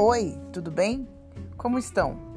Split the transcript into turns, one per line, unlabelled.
Oi, tudo bem? Como estão?